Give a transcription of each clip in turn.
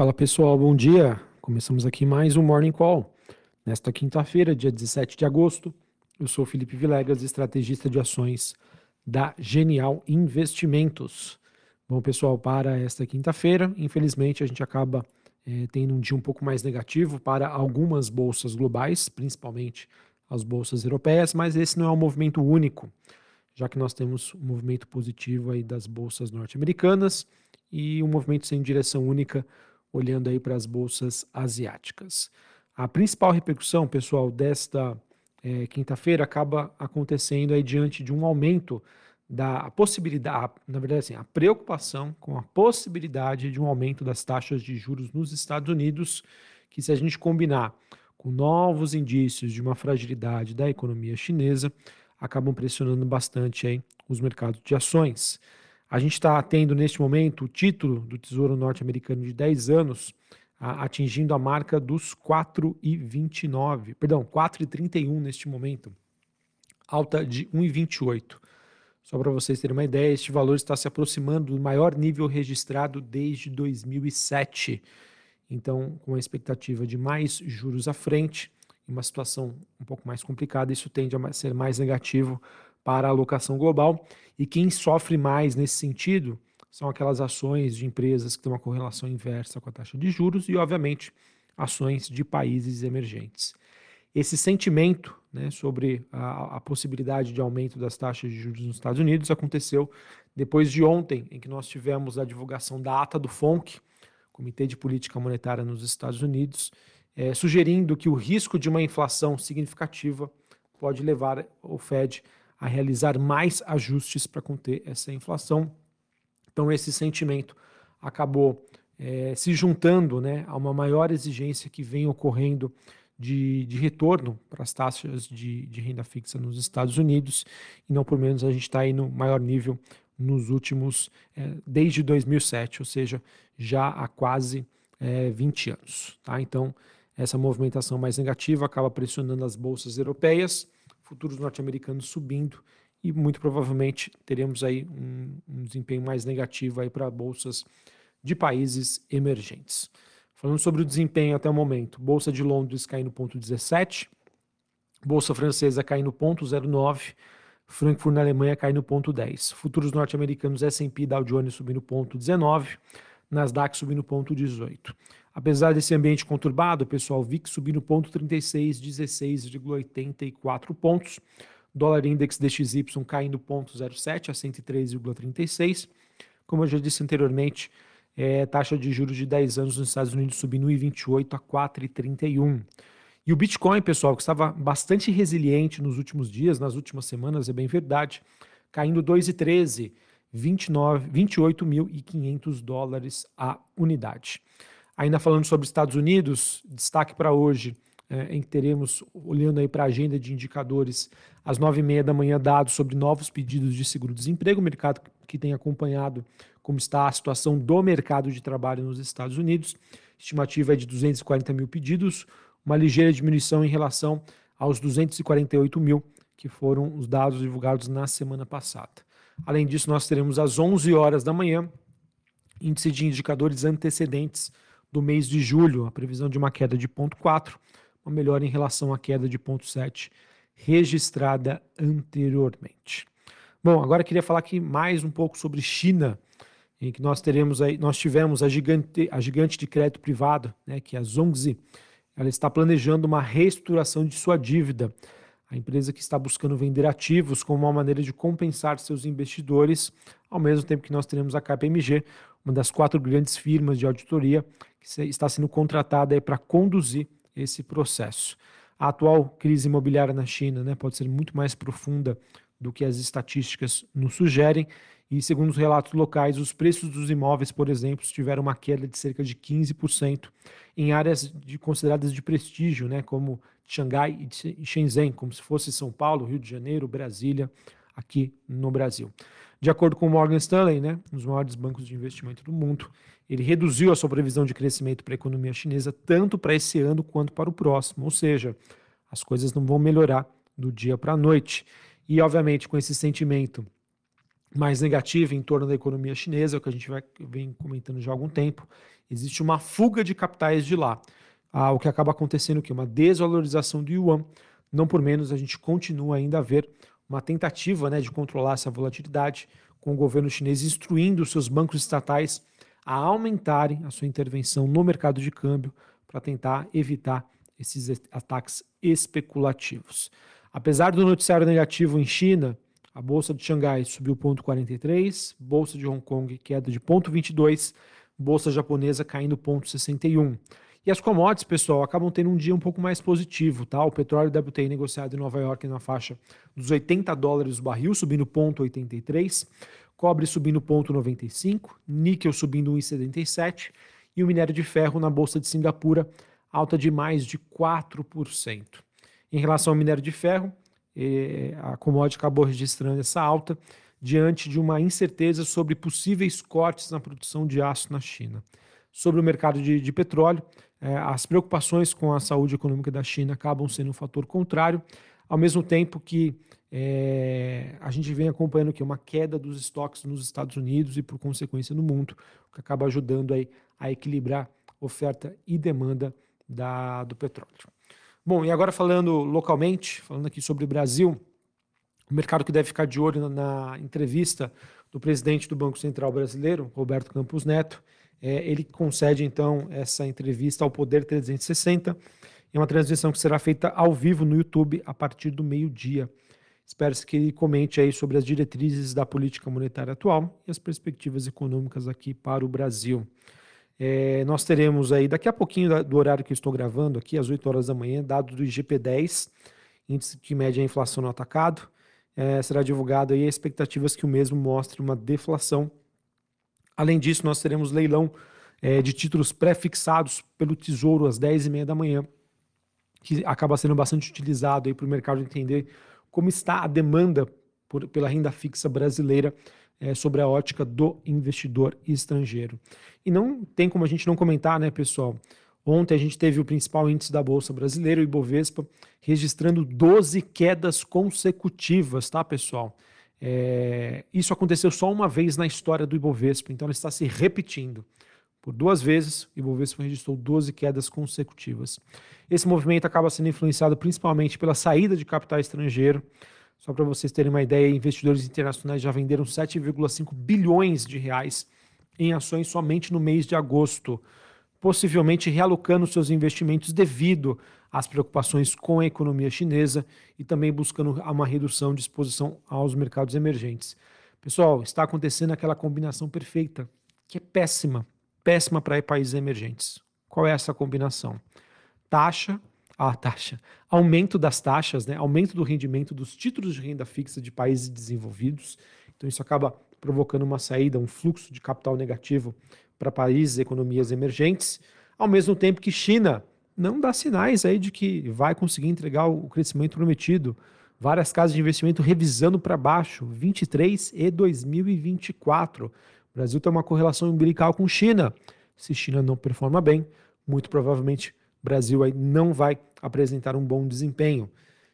Fala pessoal, bom dia. Começamos aqui mais um Morning Call. Nesta quinta-feira, dia 17 de agosto, eu sou Felipe Vilegas, estrategista de ações da Genial Investimentos. Bom, pessoal, para esta quinta-feira, infelizmente a gente acaba é, tendo um dia um pouco mais negativo para algumas bolsas globais, principalmente as bolsas europeias, mas esse não é um movimento único, já que nós temos um movimento positivo aí das bolsas norte-americanas e um movimento sem direção única olhando aí para as bolsas asiáticas. A principal repercussão, pessoal, desta é, quinta-feira acaba acontecendo aí diante de um aumento da possibilidade, na verdade, assim, a preocupação com a possibilidade de um aumento das taxas de juros nos Estados Unidos, que se a gente combinar com novos indícios de uma fragilidade da economia chinesa, acabam pressionando bastante aí os mercados de ações. A gente está tendo neste momento o título do Tesouro Norte-Americano de 10 anos a, atingindo a marca dos 4,29, perdão, 4,31 neste momento, alta de 1,28. Só para vocês terem uma ideia, este valor está se aproximando do maior nível registrado desde 2007. Então, com a expectativa de mais juros à frente, em uma situação um pouco mais complicada, isso tende a ser mais negativo para a alocação global. E quem sofre mais nesse sentido são aquelas ações de empresas que têm uma correlação inversa com a taxa de juros e, obviamente, ações de países emergentes. Esse sentimento né, sobre a, a, possibilidade de aumento das taxas de juros nos Estados Unidos aconteceu depois de ontem, em que nós tivemos a divulgação da ata do FONC, Comitê de Política Monetária nos Estados Unidos, é, sugerindo que o risco de uma inflação significativa pode levar o Fed a realizar mais ajustes para conter essa inflação. Então, esse sentimento acabou é, se juntando né, a uma maior exigência que vem ocorrendo de, de retorno para as taxas de, de, renda fixa nos Estados Unidos, e não por menos a gente está aí no maior nível nos últimos, é, desde 2007, ou seja, já há quase é, 20 anos. Tá? Então, essa movimentação mais negativa acaba pressionando as bolsas europeias, futuros norte-americanos subindo e muito provavelmente teremos aí um, um desempenho mais negativo aí para bolsas de países emergentes. Falando sobre o desempenho até o momento, bolsa de Londres caindo ponto 17, bolsa francesa caindo ponto 09, Frankfurt na Alemanha caindo ponto 10, futuros norte-americanos S&P Dow Jones subindo ponto 19, Nasdaq subindo ponto 18. Apesar desse ambiente conturbado, pessoal, VIX subindo ponto 36, 16,84 pontos. Dólar Index DXY caindo ponto 0,7 a 103,36. Como eu já disse anteriormente, é, taxa de juros de 10 anos nos Estados Unidos subindo 1,28 a 4,31. E o Bitcoin, pessoal, que estava bastante resiliente nos últimos dias, nas últimas semanas, é bem verdade, caindo 2,13 28.500 dólares a unidade. Ainda falando sobre Estados Unidos, destaque para hoje, é, em que teremos, olhando aí para a agenda de indicadores, às nove e meia da manhã, dados sobre novos pedidos de seguro-desemprego, mercado que tem acompanhado como está a situação do mercado de trabalho nos Estados Unidos. Estimativa é de 240 mil pedidos, uma ligeira diminuição em relação aos 248 mil que foram os dados divulgados na semana passada. Além disso, nós teremos às 11 horas da manhã índice de indicadores antecedentes do mês de julho, a previsão de uma queda de 0,4, uma melhora em relação à queda de 0,7 registrada anteriormente. Bom, agora queria falar aqui mais um pouco sobre China, em que nós teremos aí, nós tivemos a gigante, a gigante de crédito privado, né, que é a Zhongzi, ela está planejando uma reestruturação de sua dívida a empresa que está buscando vender ativos como uma maneira de compensar seus investidores, ao mesmo tempo que nós teremos a KPMG, uma das quatro grandes firmas de auditoria que está sendo contratada para conduzir esse processo. A atual crise imobiliária na China né, pode ser muito mais profunda do que as estatísticas nos sugerem, e segundo os relatos locais, os preços dos imóveis, por exemplo, tiveram uma queda de cerca de 15% em áreas de, consideradas de prestígio, né, como Xangai e Shenzhen, como se fosse São Paulo, Rio de Janeiro, Brasília, aqui no Brasil. De acordo com o Morgan Stanley, né, um dos maiores bancos de investimento do mundo, ele reduziu a sua previsão de crescimento para a economia chinesa tanto para esse ano quanto para o próximo, ou seja, as coisas não vão melhorar do dia para a noite. E, obviamente, com esse sentimento mais negativa em torno da economia chinesa, o que a gente vai, vem comentando já há algum tempo. Existe uma fuga de capitais de lá. Ah, o que acaba acontecendo que uma desvalorização do yuan, não por menos a gente continua ainda a ver uma tentativa né, de controlar essa volatilidade, com o governo chinês instruindo os seus bancos estatais a aumentarem a sua intervenção no mercado de câmbio para tentar evitar esses ataques especulativos. Apesar do noticiário negativo em China, a bolsa de Xangai subiu 0,43, bolsa de Hong Kong queda de 0,22, bolsa japonesa caindo 0,61. E as commodities, pessoal, acabam tendo um dia um pouco mais positivo, tá? O petróleo WTI negociado em Nova York na faixa dos 80 dólares o barril, subindo 0,83, cobre subindo 0,95, níquel subindo 1,77 e o minério de ferro na bolsa de Singapura alta de mais de 4%. Em relação ao minério de ferro, eh, a commodity acabou registrando essa alta diante de uma incerteza sobre possíveis cortes na produção de aço na China. Sobre o mercado de, de petróleo, eh, as preocupações com a saúde econômica da China acabam sendo um fator contrário, ao mesmo tempo que é, a gente vem acompanhando que uma queda dos estoques nos Estados Unidos e por consequência no mundo, o que acaba ajudando aí a equilibrar oferta e demanda da, do petróleo. Bom, e agora falando localmente, falando aqui sobre o Brasil, o mercado que deve ficar de olho na, na entrevista do presidente do Banco Central Brasileiro, Roberto Campos Neto, é, ele concede então essa entrevista ao Poder 360. É uma transmissão que será feita ao vivo no YouTube a partir do meio-dia. Espero-se que ele comente aí sobre as diretrizes da política monetária atual e as perspectivas econômicas aqui para o Brasil. É, nós teremos aí, daqui a pouquinho do horário que eu estou gravando aqui, às 8 horas da manhã, dados do IGP-10, índice que mede a inflação no atacado. É, será divulgado aí expectativas que o mesmo mostre uma deflação. Além disso, nós teremos leilão é, de títulos pré-fixados pelo Tesouro às 10h30 da manhã, que acaba sendo bastante utilizado para o mercado entender como está a demanda por, pela renda fixa brasileira é, sobre a ótica do investidor estrangeiro. E não tem como a gente não comentar, né, pessoal? Ontem a gente teve o principal índice da Bolsa Brasileira, o Ibovespa, registrando 12 quedas consecutivas, tá, pessoal? É, isso aconteceu só uma vez na história do Ibovespa, então ele está se repetindo. Por duas vezes, o Ibovespa registrou 12 quedas consecutivas. Esse movimento acaba sendo influenciado principalmente pela saída de capital estrangeiro. Só para vocês terem uma ideia, investidores internacionais já venderam 7,5 bilhões de reais em ações somente no mês de agosto, possivelmente realocando seus investimentos devido às preocupações com a economia chinesa e também buscando uma redução de exposição aos mercados emergentes. Pessoal, está acontecendo aquela combinação perfeita, que é péssima péssima para países emergentes. Qual é essa combinação? Taxa, a taxa, aumento das taxas, né? aumento do rendimento dos títulos de renda fixa de países desenvolvidos. Então isso acaba provocando uma saída, um fluxo de capital negativo para países e economias emergentes, ao mesmo tempo que China não dá sinais aí de que vai conseguir entregar o crescimento prometido. Várias casas de investimento revisando para baixo, 23 e 2024. O Brasil tem uma correlação umbilical com China. Se China não performa bem, muito provavelmente o Brasil aí não vai apresentar um bom desempenho.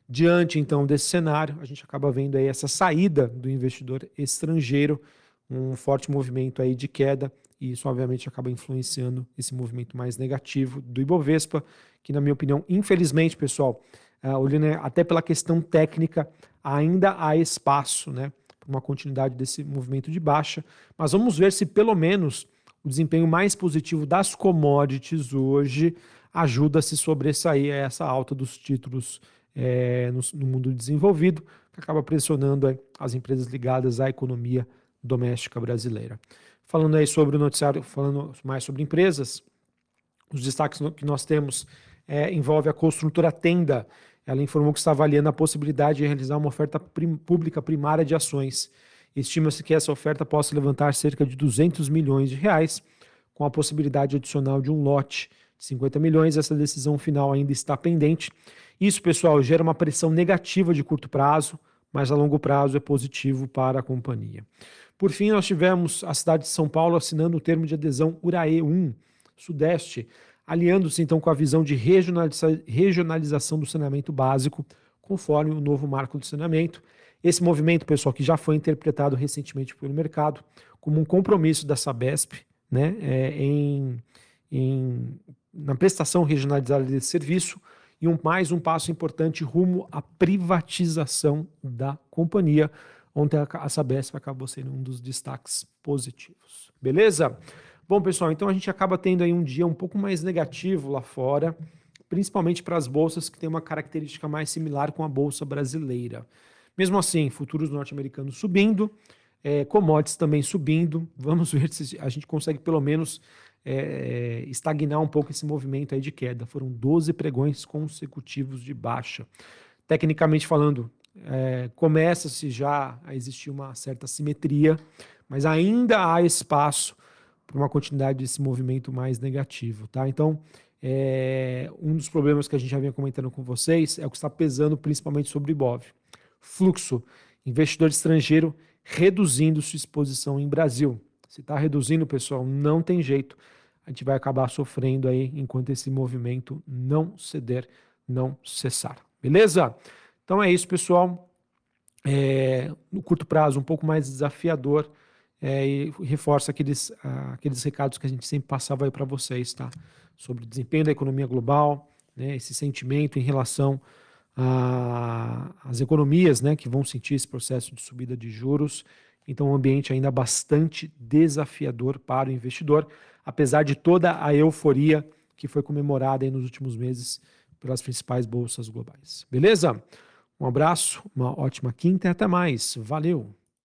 Diante então desse cenário, a gente acaba vendo aí essa saída do investidor estrangeiro, um forte movimento aí de queda, e isso obviamente acaba influenciando esse movimento mais negativo do Ibovespa, que na minha opinião, infelizmente, pessoal, uh, olhando até pela questão técnica, ainda há espaço, né? uma continuidade desse movimento de baixa, mas vamos ver se pelo menos o desempenho mais positivo das commodities hoje ajuda a se sobressair a essa alta dos títulos é, no, no, mundo desenvolvido, que acaba pressionando é, as empresas ligadas à economia doméstica brasileira. Falando aí sobre o noticiário, falando mais sobre empresas, os destaques que nós temos é, envolve a construtora Tenda, ela informou que está avaliando a possibilidade de realizar uma oferta prim pública primária de ações. Estima-se que essa oferta possa levantar cerca de 200 milhões de reais, com a possibilidade adicional de um lote de 50 milhões. Essa decisão final ainda está pendente. Isso, pessoal, gera uma pressão negativa de curto prazo, mas a longo prazo é positivo para a companhia. Por fim, nós tivemos a cidade de São Paulo assinando o termo de adesão URAE 1 Sudeste aliando-se então com a visão de regionaliza regionalização do saneamento básico, conforme o novo marco do saneamento. Esse movimento, pessoal, que já foi interpretado recentemente pelo mercado como um compromisso da Sabesp né, é, em, em, na prestação regionalizada desse serviço e um, mais um passo importante rumo à privatização da companhia. Ontem a, Sabesp acabou sendo um dos destaques positivos. Beleza? Bom, pessoal, então a gente acaba tendo aí um dia um pouco mais negativo lá fora, principalmente para as bolsas que têm uma característica mais similar com a bolsa brasileira. Mesmo assim, futuros norte-americanos subindo, é, commodities também subindo. Vamos ver se a gente consegue pelo menos é, estagnar um pouco esse movimento aí de queda. Foram 12 pregões consecutivos de baixa. Tecnicamente falando, é, começa-se já a existir uma certa simetria, mas ainda há espaço para uma continuidade desse movimento mais negativo, tá? Então, é, um dos problemas que a gente já vinha comentando com vocês é o que está pesando principalmente sobre o IBOV fluxo, investidor estrangeiro reduzindo sua exposição em Brasil. Se está reduzindo, pessoal, não tem jeito. A gente vai acabar sofrendo aí enquanto esse movimento não ceder, não cessar. Beleza? Então é isso, pessoal. É, no curto prazo, um pouco mais desafiador é, e reforça aqueles, aqueles recados que a gente sempre passava aí para vocês, tá? Sobre o desempenho da economia global, né, esse sentimento em relação as economias né, que vão sentir esse processo de subida de juros. Então, um ambiente ainda bastante desafiador para o investidor, apesar de toda a euforia que foi comemorada nos últimos meses pelas principais bolsas globais. Beleza? Um abraço, uma ótima quinta e até mais. Valeu!